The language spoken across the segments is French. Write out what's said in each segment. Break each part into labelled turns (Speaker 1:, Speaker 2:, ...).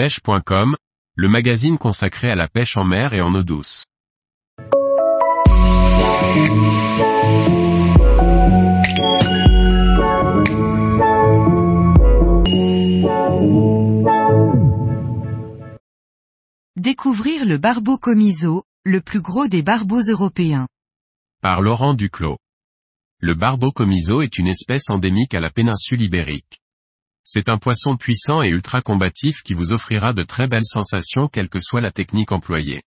Speaker 1: pêche.com, le magazine consacré à la pêche en mer et en eau douce.
Speaker 2: Découvrir le barbeau comiso, le plus gros des barbeaux européens.
Speaker 1: Par Laurent Duclos. Le barbeau comiso est une espèce endémique à la péninsule ibérique. C'est un poisson puissant et ultra combatif qui vous offrira de très belles sensations quelle que soit la technique employée.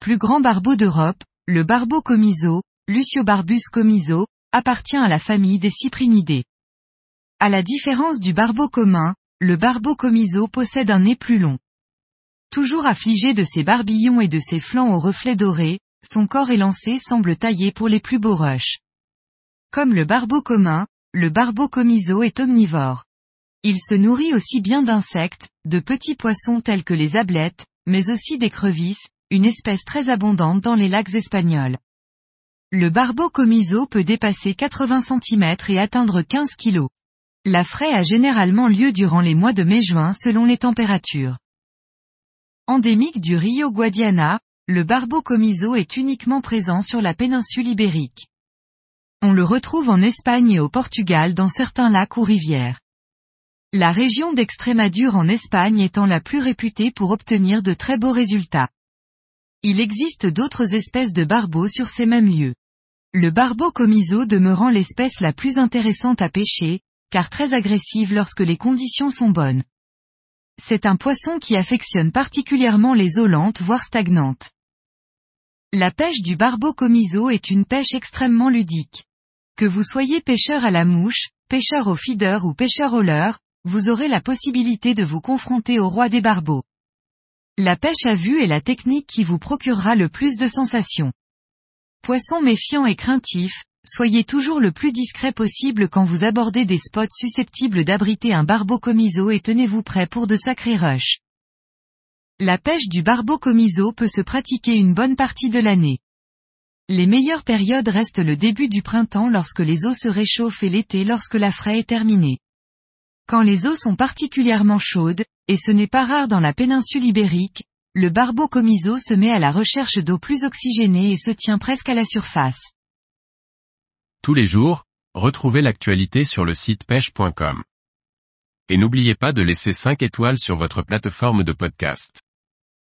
Speaker 2: Plus grand barbeau d'Europe, le barbeau comiso, Luciobarbus comiso, appartient à la famille des cyprinidés. À la différence du barbeau commun, le barbeau comiso possède un nez plus long. Toujours affligé de ses barbillons et de ses flancs aux reflets dorés, son corps élancé semble taillé pour les plus beaux rushs. Comme le barbeau commun, le barbeau comiso est omnivore. Il se nourrit aussi bien d'insectes, de petits poissons tels que les ablettes, mais aussi d'écrevisses, une espèce très abondante dans les lacs espagnols. Le barbeau comiso peut dépasser 80 cm et atteindre 15 kg. La fraie a généralement lieu durant les mois de mai-juin selon les températures. Endémique du Rio Guadiana, le barbeau comiso est uniquement présent sur la péninsule ibérique. On le retrouve en Espagne et au Portugal dans certains lacs ou rivières. La région d'Extrémadure en Espagne étant la plus réputée pour obtenir de très beaux résultats. Il existe d'autres espèces de barbeaux sur ces mêmes lieux. Le barbeau comiso demeurant l'espèce la plus intéressante à pêcher, car très agressive lorsque les conditions sont bonnes. C'est un poisson qui affectionne particulièrement les eaux lentes voire stagnantes. La pêche du barbeau comiso est une pêche extrêmement ludique. Que vous soyez pêcheur à la mouche, pêcheur au feeder ou pêcheur au leurre, vous aurez la possibilité de vous confronter au roi des barbeaux. La pêche à vue est la technique qui vous procurera le plus de sensations. Poisson méfiant et craintif, soyez toujours le plus discret possible quand vous abordez des spots susceptibles d'abriter un barbeau comiso et tenez-vous prêt pour de sacrés rushs. La pêche du barbeau comiso peut se pratiquer une bonne partie de l'année. Les meilleures périodes restent le début du printemps lorsque les eaux se réchauffent et l'été lorsque la fraie est terminée. Quand les eaux sont particulièrement chaudes, et ce n'est pas rare dans la péninsule ibérique, le barbeau comiso se met à la recherche d'eau plus oxygénée et se tient presque à la surface.
Speaker 1: Tous les jours, retrouvez l'actualité sur le site pêche.com. Et n'oubliez pas de laisser 5 étoiles sur votre plateforme de podcast.